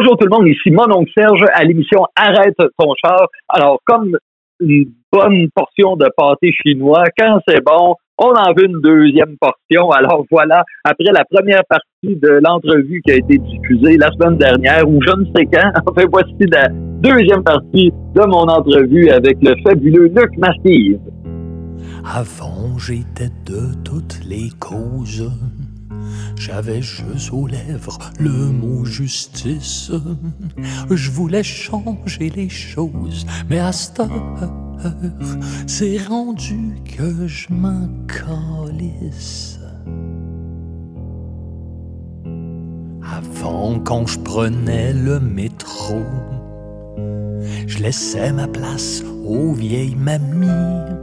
Bonjour tout le monde, ici mon oncle Serge à l'émission Arrête ton char. Alors, comme une bonne portion de pâté chinois, quand c'est bon, on en veut une deuxième portion. Alors voilà, après la première partie de l'entrevue qui a été diffusée la semaine dernière, ou je ne sais quand, enfin voici la deuxième partie de mon entrevue avec le fabuleux Luc Mastive. Avant, j'étais de toutes les causes j'avais juste aux lèvres le mot justice. Je voulais changer les choses, mais à cette heure, c'est rendu que je m'en calisse. Avant, quand je prenais le métro, je laissais ma place aux vieilles mamies.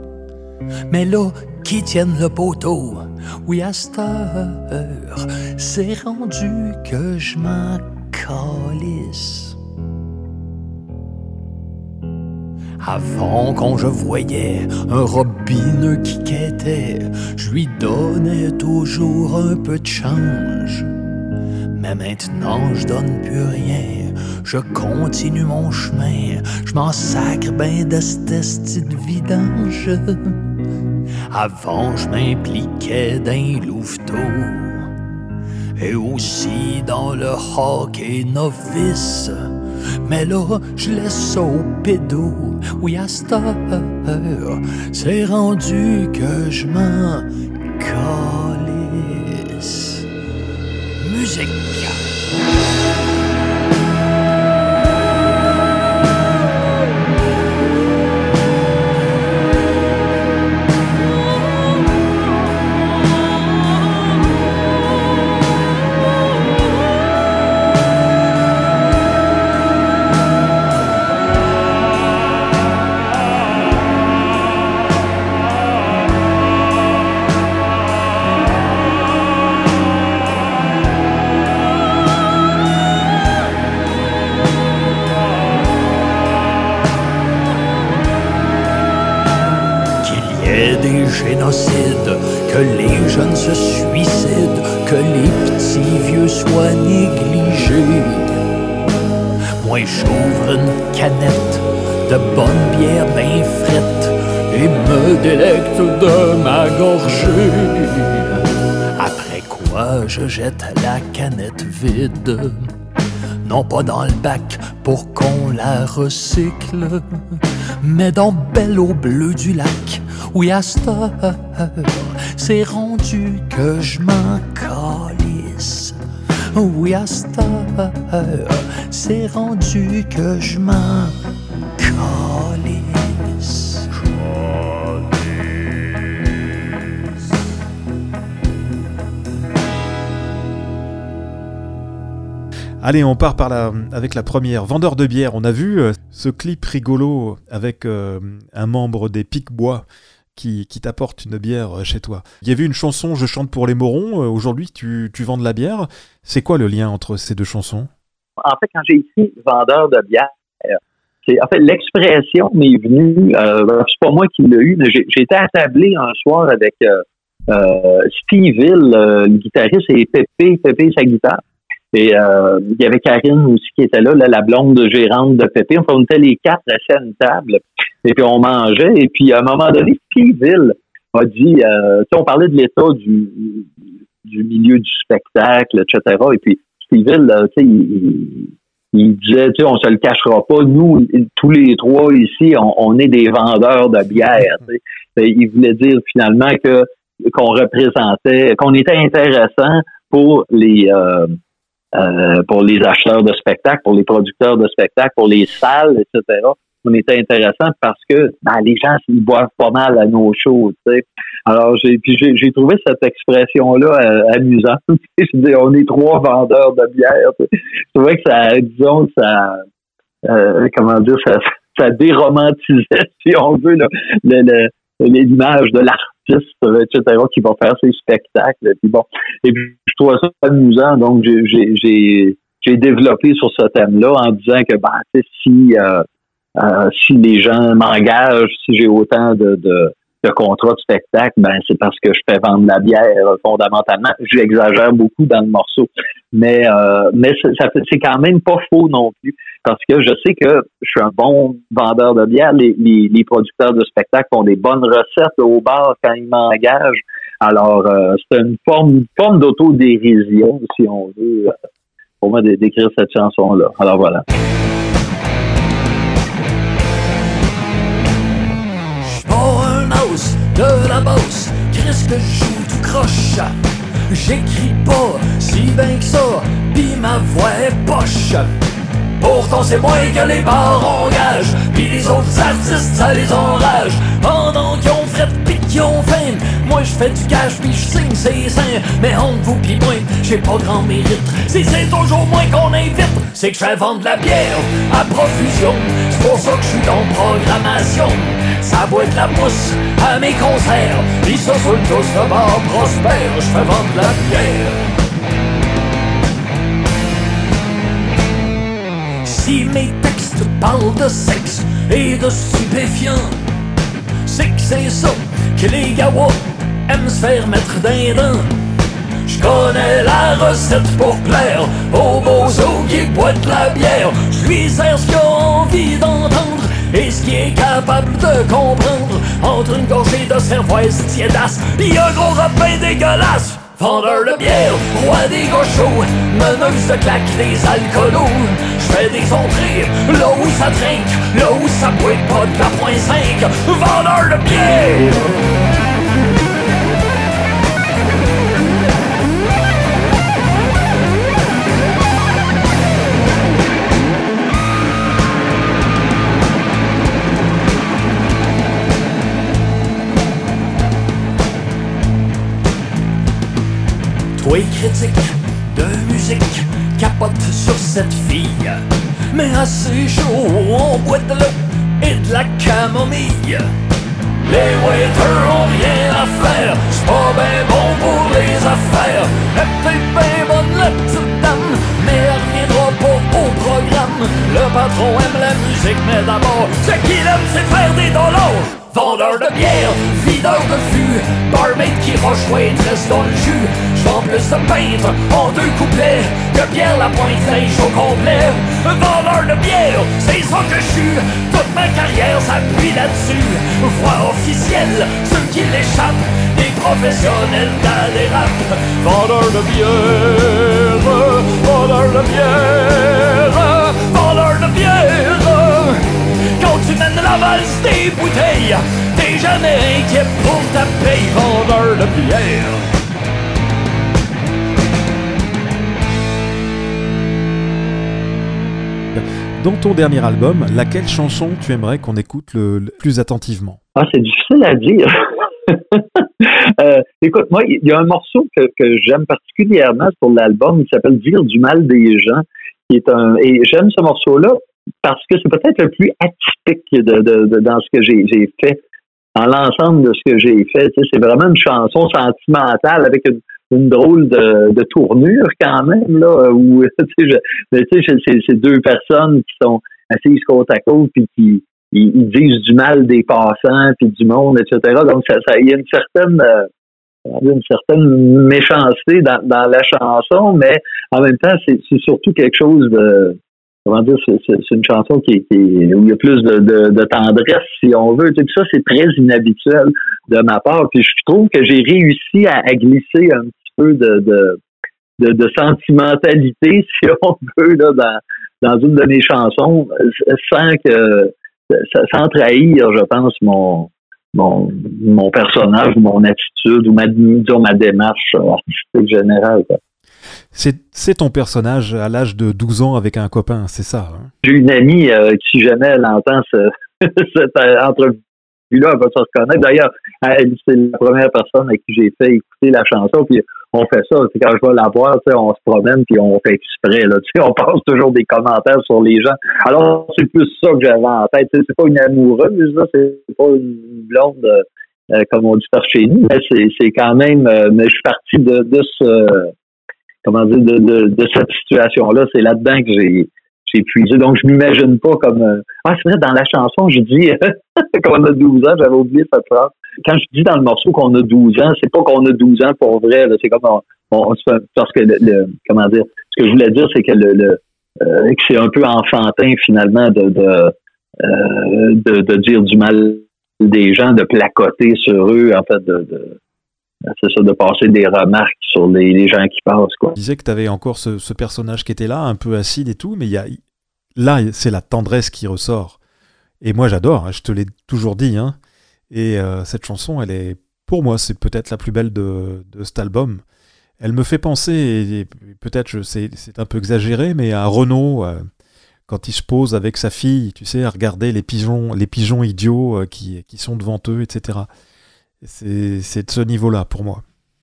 Mais là, qui tiennent le poteau, oui, à cette heure, c'est rendu que je m'en calisse. Avant, quand je voyais un robineux qui quêtait, je lui donnais toujours un peu de change. Mais maintenant, je donne plus rien. Je continue mon chemin. Je m'en sacre ben de vidange. Avant, je m'impliquais dans louveteau et aussi dans le hockey novice. Mais là, je laisse au pédo. Oui, à cette heure, c'est rendu que je m'en calisse. Musique. De ma gorgée. Après quoi je jette la canette vide, non pas dans le bac pour qu'on la recycle, mais dans belle eau bleue du lac oui, à cette c'est rendu que je m'en calisse. Oui, à cette c'est rendu que je m'en Allez, on part avec la première. Vendeur de bière, on a vu euh, ce clip rigolo avec euh, un membre des Pic-Bois qui, t'apporte une bière euh, chez toi. Il y avait une chanson Je chante pour les morons. Aujourd'hui, tu, vends de la bière. C'est quoi le lien entre ces deux chansons? En fait, quand j'ai écrit vendeur de bière, en fait l'expression m'est venue. Euh, c'est pas moi qui l'ai eu, mais j'ai été attablé un soir avec Steve Hill, le guitariste, et Pépé, Pépé sa guitare. Et il y avait Karine aussi qui était là, la blonde gérante de Pépé. on était les quatre à une table et puis on mangeait. Et puis à un moment donné, Steve a dit, euh, on parlait de l'état du, du milieu du spectacle, etc. Et puis Steve Hill, il, il, disait, tu sais, on se le cachera pas, nous, tous les trois ici, on, est des vendeurs de bière. Il voulait dire finalement que qu'on représentait, qu'on était intéressant pour les euh, euh, pour les acheteurs de spectacles, pour les producteurs de spectacles, pour les salles, etc on était intéressant parce que ben, les gens ils boivent pas mal à nos shows. sais. Alors j'ai puis j'ai trouvé cette expression-là euh, amusante. on est trois vendeurs de bière. Je trouvais que ça, disons, ça euh, comment dire, ça, ça déromantisait, si on veut, l'image de l'artiste, etc., qui va faire ses spectacles. Puis bon. Et puis je trouvais ça amusant, donc j'ai j'ai développé sur ce thème-là en disant que ben, si euh, euh, si les gens m'engagent, si j'ai autant de, de, contrat de spectacle, ben c'est parce que je fais vendre la bière fondamentalement. J'exagère beaucoup dans le morceau, mais euh, mais c'est quand même pas faux non plus parce que je sais que je suis un bon vendeur de bière. Les, les, producteurs de spectacle ont des bonnes recettes au bar quand ils m'engagent. Alors euh, c'est une forme forme d'autodérision si on veut euh, pour moi d'écrire cette chanson là. Alors voilà. Que je joue tout croche J'écris pas si bien que ça, pis ma voix est poche. Pourtant c'est moins que les bars engagent Pis les autres artistes ça les enrage. Pendant qu'ils ont fret pis qu'ils ont faim Moi je fais du cash pis je signe ses seins. Mais entre vous pis moi j'ai pas grand mérite. Si c'est toujours moins qu'on invite C'est que je fais vendre la bière à profusion. C'est pour ça que je suis dans programmation. Ça boit de la mousse à mes concerts. Ça sur le tous de bar prospère Je fais vendre la bière Mes textes parlent de sexe et de stupéfiants, c'est que c'est ça que les gawas aiment se faire mettre d'un dents. Je connais la recette pour plaire aux beaux qui boitent la bière. Je lui sers ce qu'il a envie d'entendre et ce qu'il est capable de comprendre. Entre une gorgée de cervoise tiédasse et un gros rapin dégueulasse. Vendeur de bière, roi des gauchos, meneuse de claques des alcoolos. Des là où ça trinque, là où ça pas de la point 5. Vendeur de bière! Toi critique de musique capote sur cette fille. Mais assez chaud, on boit de l'eau et de la camomille. Les waiters ont rien à faire, c'est pas ben bon pour les affaires. Elle peut bien bonne la petite patron aime la musique, mais d'abord, ce qu'il aime c'est faire des dollars Vendeur de bière, videur de fût, barmaid qui roche reste dans le jus. J'vends plus de peintre en deux couplets que Pierre la pointe linge au complet. Vendeur de bière, c'est ça que je suis. Toute ma carrière s'appuie là-dessus. Voix officielle, ceux qui l'échappent, des professionnels dans les rap. Vendeur de bière, vendeur de bière, des bouteilles, t'es jamais inquiet pour ta paye, vendeur de bière. Dans ton dernier album, laquelle chanson tu aimerais qu'on écoute le, plus attentivement? Ah, c'est difficile à dire. euh, écoute, moi, il y a un morceau que, que j'aime particulièrement sur l'album, il s'appelle Dire du mal des gens, qui est un et j'aime ce morceau-là parce que c'est peut-être le plus atypique de, de, dans ce que j'ai fait, dans l'ensemble de ce que j'ai fait. c'est vraiment une chanson sentimentale avec une, une drôle de, de, tournure quand même, là, où c'est deux personnes qui sont assises côte à côte puis qui ils, disent du mal des passants puis du monde, etc. Donc, ça, ça, il y a une certaine euh, une certaine méchanceté dans, dans la chanson, mais en même temps, c'est surtout quelque chose de, comment dire, c'est une chanson qui, qui, où il y a plus de, tendresse, si on veut. Tout ça, c'est très inhabituel de ma part. Puis je trouve que j'ai réussi à, glisser un petit peu de, de, de, sentimentalité, si on veut, là, dans, dans une de mes chansons, sans que sans trahir, je pense, mon, mon, mon personnage, mon attitude ou ma, ma démarche artistique générale. C'est ton personnage à l'âge de 12 ans avec un copain, c'est ça? Hein? J'ai une amie euh, qui, si jamais elle entend ce, cette entrevue-là, elle va se reconnaître. D'ailleurs, c'est la première personne à qui j'ai fait écouter la chanson, puis on fait ça. C'est quand je vais la voir, on se promène, puis on fait exprès. Là, on passe toujours des commentaires sur les gens. Alors, c'est plus ça que j'avais en tête. C'est pas une amoureuse, là, c'est pas une blonde... Euh, comme on dit par chez nous, mais c'est quand même, euh, mais je suis parti de, de ce, comment dire, de, de, cette situation-là. C'est là-dedans que j'ai j'ai puisé. Donc, je m'imagine pas comme... Euh, ah, c'est vrai, dans la chanson, je dis, quand on a 12 ans, j'avais oublié cette phrase. quand je dis dans le morceau qu'on a 12 ans, c'est pas qu'on a 12 ans pour vrai. C'est comme parce que le, comment dire. Ce que je voulais dire, c'est que le, euh, que c'est un peu enfantin finalement de de, euh, de, de dire du mal des gens, de placoter sur eux, en fait, de, de c'est ça, de passer des remarques sur les, gens qui passent. Quoi. Tu disais que tu avais encore ce, ce, personnage qui était là, un peu acide et tout, mais y a, là, c'est la tendresse qui ressort. Et moi, j'adore, hein, je te l'ai toujours dit. Hein. Et euh, cette chanson, elle est, pour moi, c'est peut-être la plus belle de, de, cet album. Elle me fait penser, et, peut-être c'est, c'est un peu exagéré, mais à Renaud, euh, quand il se pose avec sa fille, tu sais, à regarder les pigeons, les pigeons idiots euh, qui, qui sont devant eux, etc. C'est, de ce niveau-là pour moi.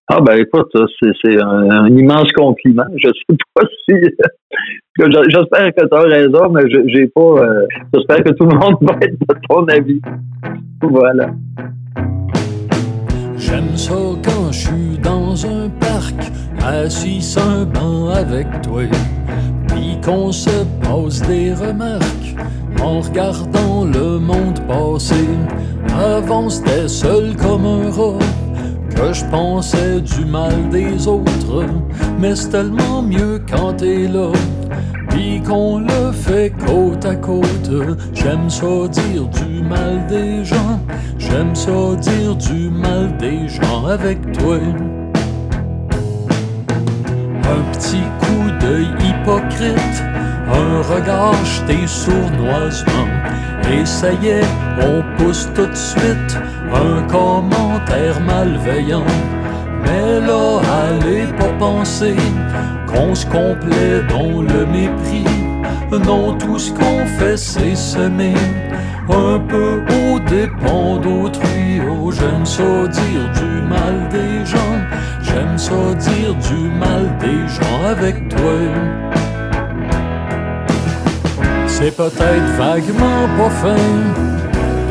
Ah ben écoute, c'est un, immense compliment. Je sais pas si j'espère que tu as raison, mais j'ai pas euh, j'espère que tout le monde va être de ton avis. Voilà. J'aime ça quand je suis dans un parc, assis sur un banc avec toi, puis qu'on se pose des remarques en regardant le monde passer. Avant c'était seul comme un rat que je pensais du mal des autres, mais c'est tellement mieux quand t'es là, puis qu'on le fait côte à côte. J'aime ça dire du mal des gens, j'aime ça dire du mal des gens avec toi. Un petit coup d'œil hypocrite, un regard jeté sournoisement, et ça y est, on pousse tout de suite un commentaire malveillant. Mais là, allez pas penser qu'on se complaît dans le mépris. Non, tout ce qu'on fait, c'est semer un peu au dépend d'autrui. Oh, j'aime ça dire du mal des gens, j'aime ça dire du mal des gens avec toi. C'est peut-être vaguement pas fin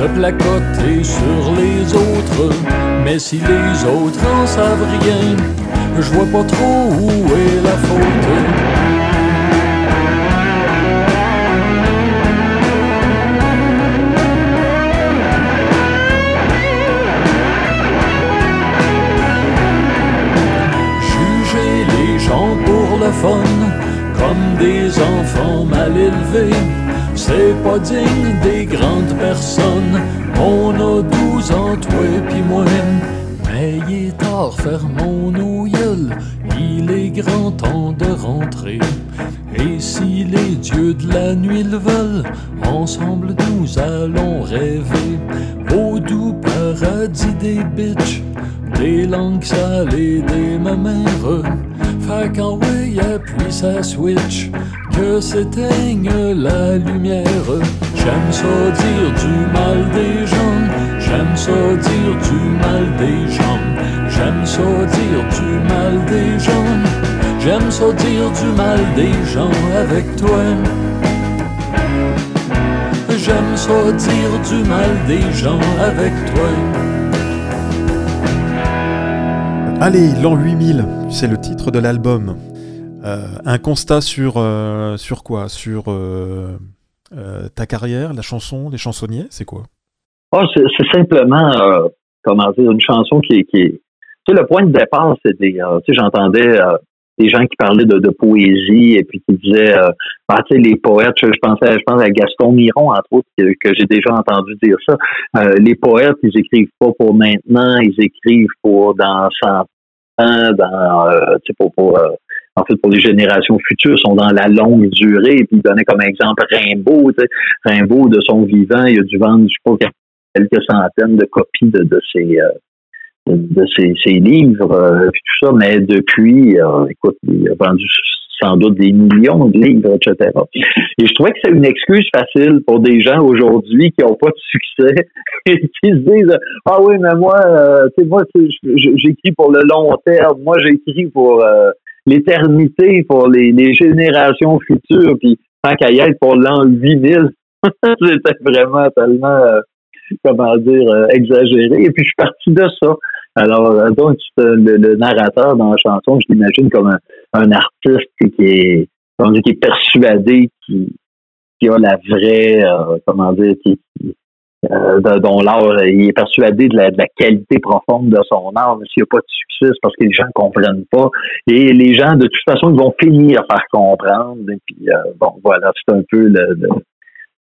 de placoter sur les autres. Mais si les autres en savent rien, je vois pas trop où est la faute. Comme des enfants mal élevés c'est pas digne des grandes personnes. On a douze ans, toi pis moi. Mais il est tard, fermons nos gueules. Il est grand temps de rentrer. Et si les dieux de la nuit le veulent, ensemble nous allons rêver au doux paradis des bitches, des langues salées, des mamères. Fait qu'en way appuie sa switch que s'éteigne la lumière. J'aime ça dire du mal des gens, j'aime ça dire du mal des gens, j'aime ça dire du mal des gens, j'aime ça dire du mal des gens avec toi. J'aime ça dire du mal des gens avec toi. Allez, l'an 8000, c'est le titre de l'album. Euh, un constat sur, euh, sur quoi? Sur euh, ta carrière, la chanson, les chansonniers, c'est quoi? Oh, C'est simplement, comment dire, une chanson qui est... Tu sais, le point de départ, c'est des... tu sais, j'entendais des gens qui parlaient de, poésie et puis qui disaient ah, tu sais, les poètes, je, pensais je pense à Gaston Miron, entre autres, que, j'ai déjà entendu dire ça. les poètes, ils écrivent pas pour maintenant, ils écrivent pour dans 100 dans pour, pour en fait, pour les générations futures, sont dans la longue durée. Puis, il donnait comme exemple Rimbaud. Rimbaud, de son vivant, il a dû vendre, je quelques centaines de copies de, ses... Euh, de, ses, livres, euh, tout ça, mais depuis, euh, écoute, il a vendu sans doute des millions de livres, etc. Et je trouvais que c'est une excuse facile pour des gens aujourd'hui qui n'ont pas de succès et qui se disent Ah oui, mais moi, euh, moi, j'écris pour le long terme, moi j'écris pour l'éternité pour les, générations futures, puis tant qu'à y être pour l'an 8000, c'était vraiment tellement, euh, comment dire, euh, exagéré. Et puis, je suis parti de ça. Alors, euh, donc, le, narrateur dans la chanson, je l'imagine comme un, artiste qui est, qui est persuadé, qui, qui a la vraie, comment dire, qui, euh, dont l'art, il est persuadé de la, qualité profonde de son art, mais s'il n'y a pas de succès, parce que les gens ne comprennent pas. Et les gens, de toute façon, ils vont finir par comprendre. Et puis, euh, bon, voilà, c'est un peu le,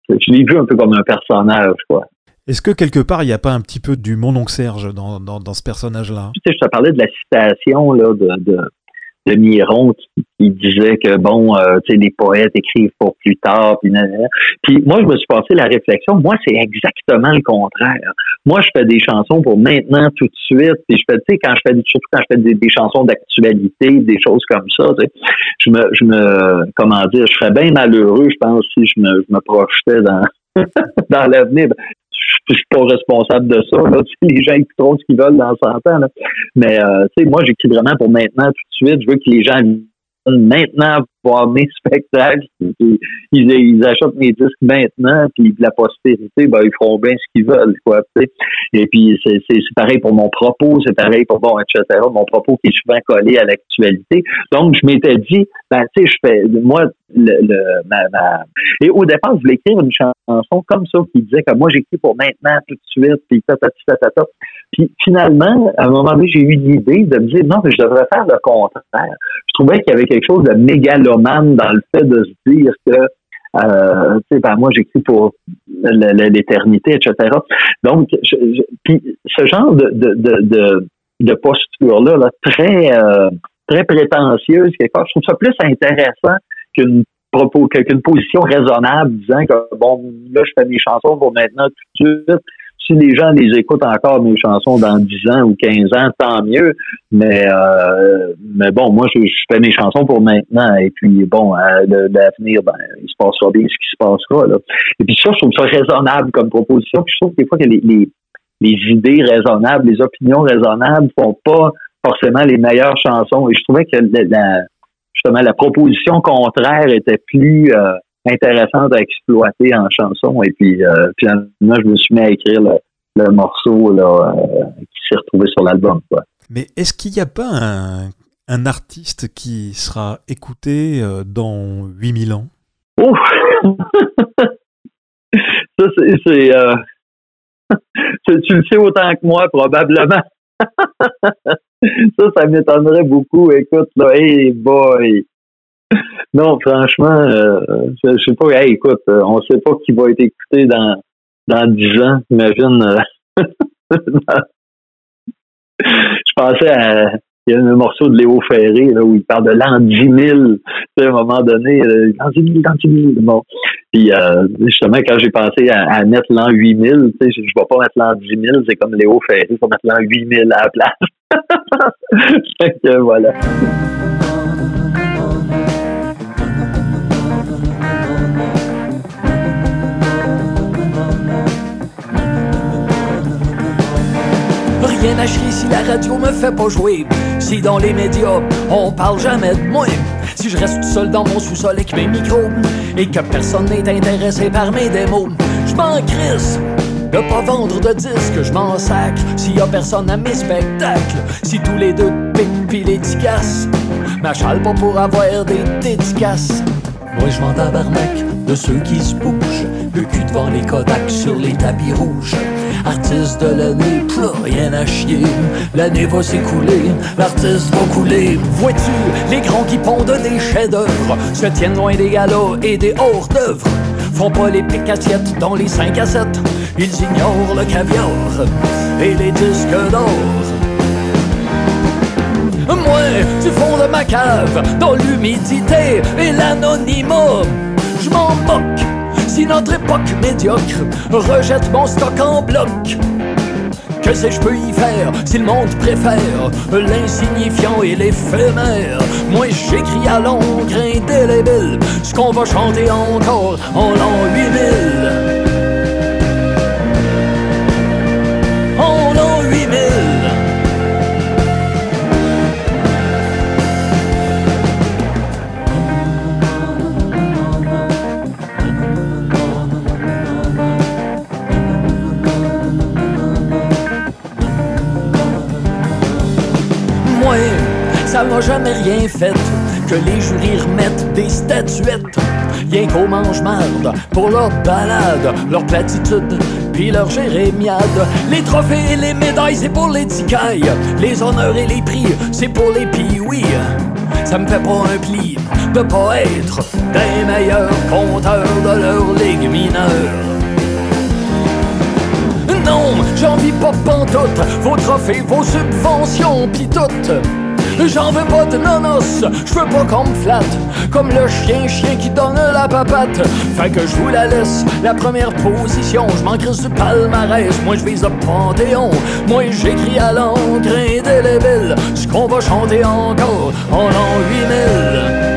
je l'ai vu un peu comme un personnage, quoi. Est-ce que quelque part, il n'y a pas un petit peu du mon Serge dans, dans, ce personnage-là? Je te parlais de la citation là, de, de, de Miron qui, disait que bon, euh, tu sais, les poètes écrivent pour plus tard, puis, puis moi je me suis passé la réflexion. Moi, c'est exactement le contraire. Moi, je fais des chansons pour maintenant, tout de suite. Puis je fais, tu sais, quand je fais surtout quand je fais des, chansons d'actualité, des choses comme ça, tu sais, je me, je me, comment dire, je serais bien malheureux, je pense, si je me, je me projetais dans dans l'avenir je suis pas responsable de ça. Là. Les gens écouteront ce qu'ils veulent dans 100 ans. Là. Mais euh, moi, j'écris vraiment pour maintenant, tout de suite. Je veux que les gens maintenant voir mes spectacles. Ils, achètent mes disques maintenant, puis la postérité, ben, ils feront bien ce qu'ils veulent, quoi. Et puis c'est pareil pour mon propos, c'est pareil pour bon, etc. Mon propos qui est souvent collé à l'actualité. Donc je m'étais dit, ben tu sais, je fais moi le, le ma, ma, et au départ je voulais écrire une chanson comme ça qui disait que moi j'écris pour maintenant tout de suite, puis ta ta ta ta ta. Puis finalement, à un moment donné, j'ai eu l'idée de me dire non, mais je devrais faire le contraire. Je trouvais qu'il y avait quelque chose de mégalomane dans le fait de se dire que euh, tu sais, ben moi j'écris pour l'éternité, etc. Donc, puis ce genre de, de, de, de posture-là, là, très euh, très prétentieuse, quelque je trouve ça plus intéressant qu'une qu'une position raisonnable disant que bon, là, je fais mes chansons pour maintenant tout de suite, si les gens les écoutent encore mes chansons dans 10 ans ou 15 ans, tant mieux. Mais euh, mais bon, moi je, fais mes chansons pour maintenant. Et puis bon, euh, l'avenir, ben, il se passera bien ce qui se passera. Là. Et puis ça, je trouve ça raisonnable comme proposition. Puis je trouve que des fois que les, les, idées raisonnables, les opinions raisonnables font pas forcément les meilleures chansons. Et je trouvais que la, justement la proposition contraire était plus euh, intéressante à exploiter en chanson. Et puis, euh, finalement, je me suis mis à écrire le, morceau là, euh, qui s'est retrouvé sur l'album. Mais est-ce qu'il n'y a pas un, un, artiste qui sera écouté euh, dans 8000 ans? Ouf! ça, c'est. tu le sais autant que moi, probablement. ça, ça m'étonnerait beaucoup. Écoute, là, hey boy! Non, franchement, euh, je, sais pas. Hey, écoute, euh, on sait pas qui va être écouté dans dans dix ans. Imagine. Euh, je pensais à il y a un morceau de Léo Ferré là, où il parle de l'an 10 000, à un moment donné, l'an 10 000, l'an 10 000. Bon. Puis justement, quand j'ai pensé à, mettre l'an 8 000, je ne vais pas mettre l'an 10 000, c'est comme Léo Ferré, il faut mettre l'an 8 000 à la place. fait que voilà. Rien à si la radio me fait pas jouer. Si dans les médias, on parle jamais de moi. Si je reste tout seul dans mon sous-sol avec mes micros et que personne n'est intéressé par mes démos, je m'en de pas vendre de disques, je m'en sacre s'il y a personne à mes spectacles. Si tous les deux piquent pis les m'achale pas pour avoir des dédicaces. Moi je m'en tabarnak de ceux qui se bougent, le cul devant les Kodaks sur les tapis rouges. Artiste de l'année, plus rien à chier. L'année va s'écouler, l'artiste va couler. Vois-tu, les grands qui pondent des chefs-d'œuvre se tiennent loin des galas et des hors-d'œuvre. Font pas les piques assiettes dans les 5 à 7. Ils ignorent le caviar et les disques d'or. Moi, du fond de ma cave, dans l'humidité et l'anonymat, je m'en moque si notre époque médiocre rejette mon stock en bloc. Que sais-je peux y faire si le monde préfère l'insignifiant et l'éphémère? Moi j'écris à l'encre indélébile ce qu'on va chanter encore en l'an 8000. Ça m'a jamais rien fait. que les jurys remettent des statuettes. Rien qu'au mange-marde pour leur balade, leur platitude, puis leur jérémiade. Les trophées et les médailles, c'est pour les ticailles. Les honneurs et les prix, c'est pour les oui Ça me fait pas un pli de pas être des meilleurs compteurs de leur ligue mineure. Non, j'en vis pas pantoute, vos trophées, vos subventions, pis toutes. J'en veux pas de nonos, je veux pas qu'on me flatte. Comme le chien, chien qui donne la papate. Fait que je vous la laisse, la première position. Je m'en du palmarès, moi je vise le Panthéon. Moi j'écris à l'encre indélébile Ce qu'on va chanter encore. En l'an 8000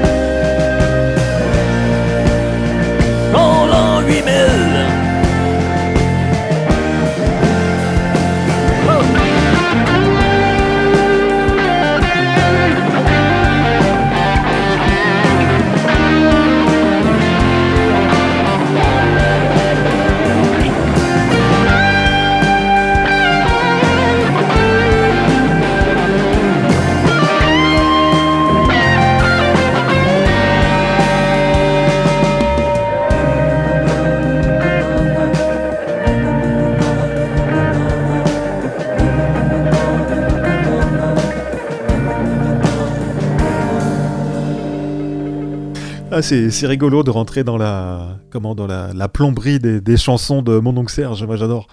C'est rigolo de rentrer dans la, comment, dans la, plomberie des, chansons de mon oncle Serge. Moi, j'adore.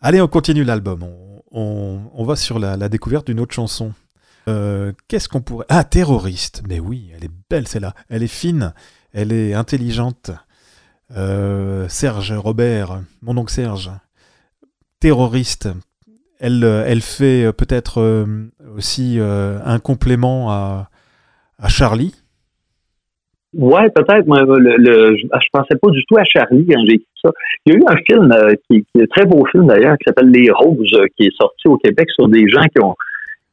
Allez, on continue l'album. On, va sur la, découverte d'une autre chanson. Euh, qu'est-ce qu'on pourrait. Ah, terroriste. Mais oui, elle est belle celle-là. Elle est fine. Elle est intelligente. Euh, Serge Robert, mon oncle Serge. Terroriste. Elle, fait peut-être euh, aussi un complément à Charlie Ouais, peut-être. Moi, le, le, je, pensais pas du tout à Charlie quand j'ai écrit ça. Il y a eu un film euh, qui, qui, est un très beau film d'ailleurs, qui s'appelle Les Roses, euh, qui est sorti au Québec sur des gens qui ont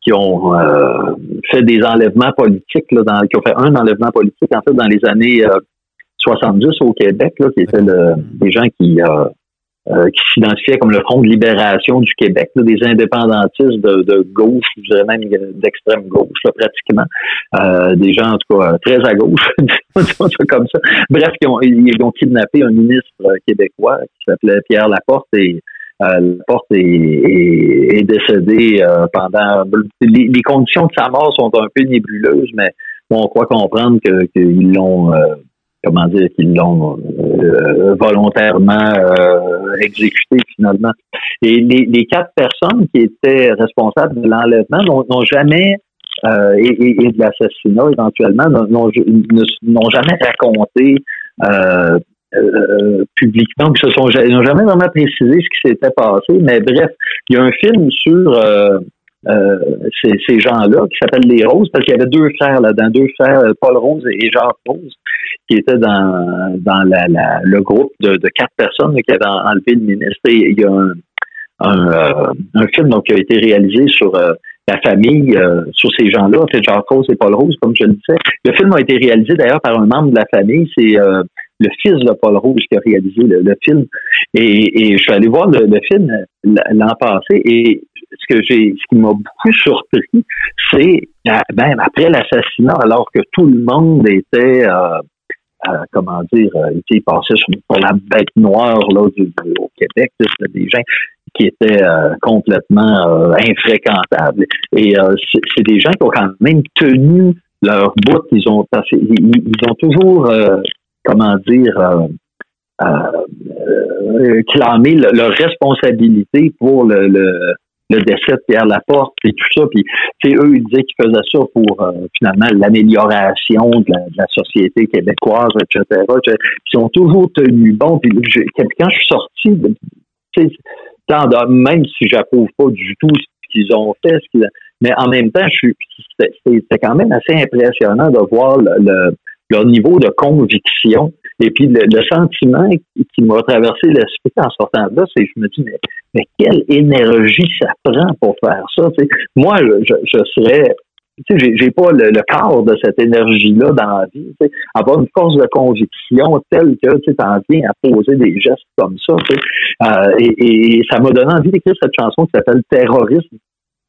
qui ont euh, fait des enlèvements politiques, là, dans, qui ont fait un enlèvement politique en fait dans les années 70 au Québec, là, qui étaient le, des gens qui euh, qui s'identifiait comme le Front de libération du Québec, des indépendantistes de, de, gauche, je dirais même d'extrême gauche, là, pratiquement. Euh, des gens, en tout cas, très à gauche, comme ça. Bref, ils ont, ils ont kidnappé un ministre québécois qui s'appelait Pierre Laporte et euh, Laporte est, est, est décédé euh, pendant... Les, les, conditions de sa mort sont un peu nébuleuses, mais on croit comprendre qu'ils l'ont comment dire, qu'ils l'ont euh, volontairement euh, exécuté finalement. Et les, quatre personnes qui étaient responsables de l'enlèvement n'ont jamais euh, et, de l'assassinat éventuellement n'ont jamais raconté publiquement, ils n'ont jamais vraiment précisé ce qui s'était passé. Mais bref, il y a un film sur euh, ces, gens-là, qui s'appellent les Roses, parce qu'il y avait deux frères là-dedans, deux frères, euh, Paul Rose et Jacques Rose, qui étaient dans, dans la, le groupe de, quatre personnes qui avaient enlevé le ministre. Il y a un, euh, un film donc, qui a été réalisé sur la famille, sur ces gens-là, fait Jacques Rose et Paul Rose, comme je le disais. Le film a été réalisé d'ailleurs par un membre de la famille, c'est le fils de Paul Rose qui a réalisé le, film. Et, et, je suis allé voir le, le film l'an passé et ce que j'ai, ce qui m'a beaucoup surpris, c'est même ben, après l'assassinat, alors que tout le monde était, euh, euh, comment dire, euh, était passé sur, la bête noire là du, au Québec, c'était des gens qui étaient complètement infréquentables. Et c'est des gens qui ont quand même tenu leur bout. Ils ont, ils, ont toujours, comment dire euh, clamé leur responsabilité pour le décès de Pierre Laporte et tout ça. Puis, eux, ils disaient qu'ils faisaient ça pour euh, finalement l'amélioration de, la, société québécoise, etc. Ils ont toujours tenu bon. Puis, quand je suis sorti, de, même si j'approuve pas du tout ce qu'ils ont fait, mais en même temps, c'était quand même assez impressionnant de voir le, leur niveau de conviction et puis le, sentiment qui, m'a traversé l'esprit en sortant de là, c'est je me dis, mais, mais, quelle énergie ça prend pour faire ça? Moi, je, serais tu sais, j'ai pas le, corps de cette énergie-là dans la vie. Tu sais. Avoir une force de conviction telle que tu en viens à poser des gestes comme ça. Tu sais. euh, et, ça m'a donné envie d'écrire cette chanson qui s'appelle Terrorisme,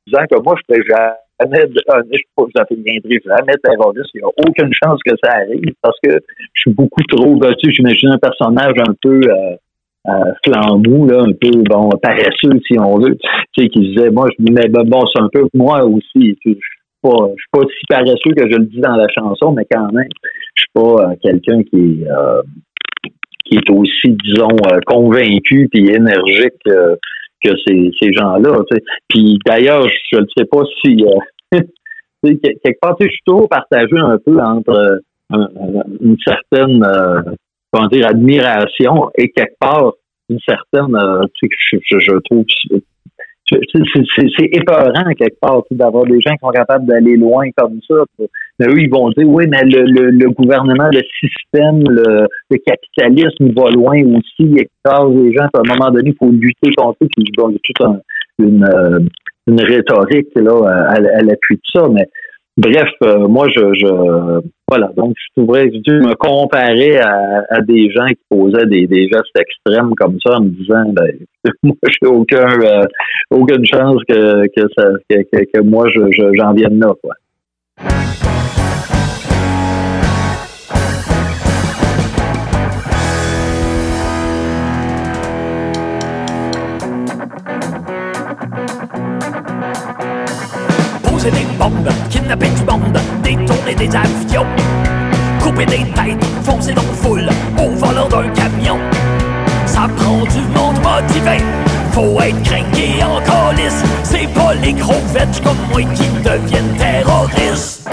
disant que moi, je pourrais jamais, je sais ça fait jamais terroriste. Il n'y a aucune chance que ça arrive parce que je suis beaucoup trop, tu j'imagine un personnage un peu euh, euh, flambou, là, un peu bon paresseux si on veut, tu sais, qui disait, moi, je mais ben, bon, c'est un peu moi aussi. Je suis pas, je suis pas si paresseux que je le dis dans la chanson, mais quand même, je suis pas quelqu'un qui est qui est aussi, disons, convaincu puis énergique que ces, ces gens-là. Puis d'ailleurs, je ne sais pas si euh, quelque part, je suis toujours partagé un peu entre euh, une certaine euh, comment dire, admiration et quelque part une certaine je, je, je trouve c'est épeurant quelque part d'avoir des gens qui sont capables d'aller loin comme ça. Mais eux, ils vont dire oui, mais le, le, gouvernement, le système, le, capitalisme va loin aussi, il écrase les gens. À un moment donné, il faut lutter contre eux. Puis il y a toute une, euh, une rhétorique là, à, à l'appui de ça. Mais Bref, euh, moi, je, voilà, donc je trouverais dû me comparer à, des gens qui posaient des, gestes extrêmes comme ça en me disant, ben, moi, j'ai aucun, euh, aucune chance que, que, ça, moi, je, j'en vienne là, quoi. Poser des bombes, kidnapper du monde, détourner des avions, couper des têtes, foncer dans foule, au volant d'un camion. Ça prend du monde motivé, faut être craqué en calice. C'est pas les gros vêtements comme moi qui deviennent terroristes.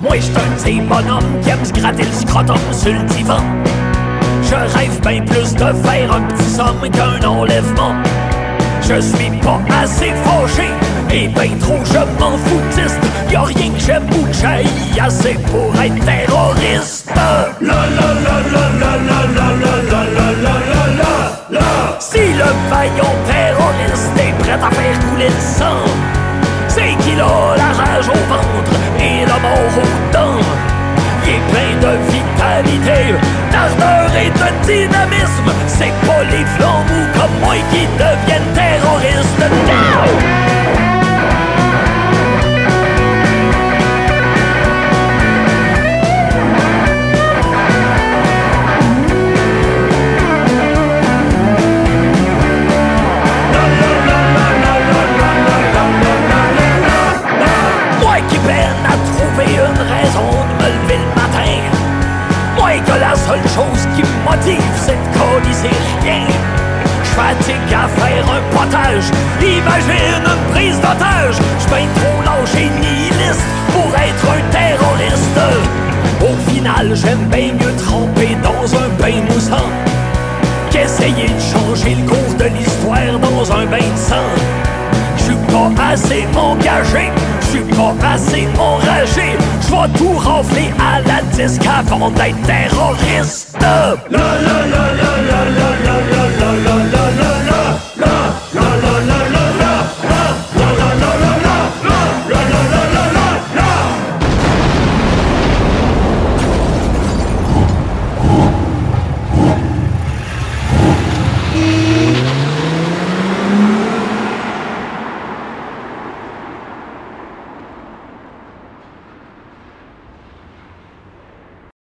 Moi j'suis un petit bonhomme qui aime se gratter le scrotum sur le divan. Je rêve bien plus de faire un petit somme qu'un enlèvement. Je suis pas assez fâché et ben trop je m'en foutiste. Y'a rien que j'aime ou assez pour être terroriste. La la la la la la la la la la la la Si le vaillant terroriste est prêt à faire couler le sang, c'est qu'il a la rage au ventre et la mort aux dents. Il est plein de vitalité d'ardeur et de dynamisme. C'est pas les comme moi qui deviennent terroristes. C'est de codiser rien. J'fatigue à faire un potage, imagine une prise d'otage. J'suis trop lâche et nihiliste pour être un terroriste. Au final, j'aime bien mieux tremper dans un bain moussant qu'essayer de changer le cours de l'histoire dans un bain de sang. J'suis pas assez engagé je suis pas assez enragé. Je vais tout rafler à la disque avant d'être terroriste. stop. La la la la la la. la.